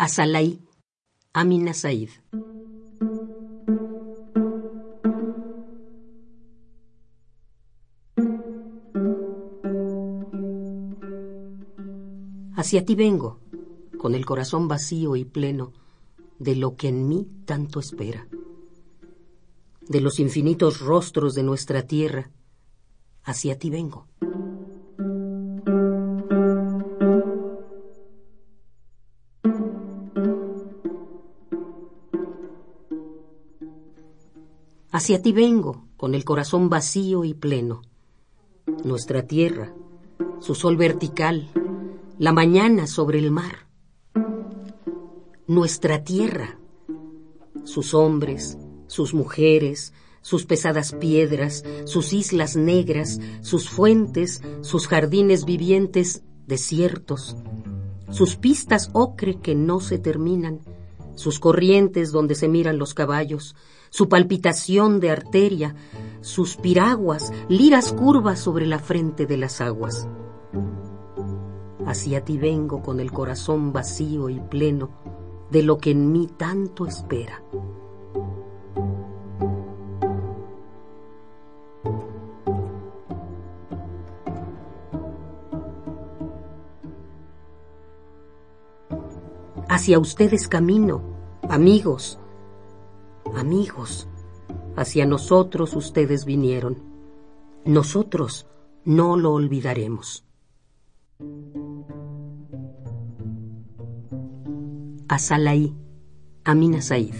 Asalaí, Amina Said. Hacia ti vengo, con el corazón vacío y pleno de lo que en mí tanto espera, de los infinitos rostros de nuestra tierra, hacia ti vengo. Hacia ti vengo, con el corazón vacío y pleno. Nuestra tierra, su sol vertical, la mañana sobre el mar. Nuestra tierra, sus hombres, sus mujeres, sus pesadas piedras, sus islas negras, sus fuentes, sus jardines vivientes desiertos, sus pistas ocre que no se terminan, sus corrientes donde se miran los caballos, su palpitación de arteria, sus piraguas, liras curvas sobre la frente de las aguas. Hacia ti vengo con el corazón vacío y pleno de lo que en mí tanto espera. Hacia ustedes camino, amigos, amigos, hacia nosotros ustedes vinieron. Nosotros no lo olvidaremos. Asalaí, Amina Said.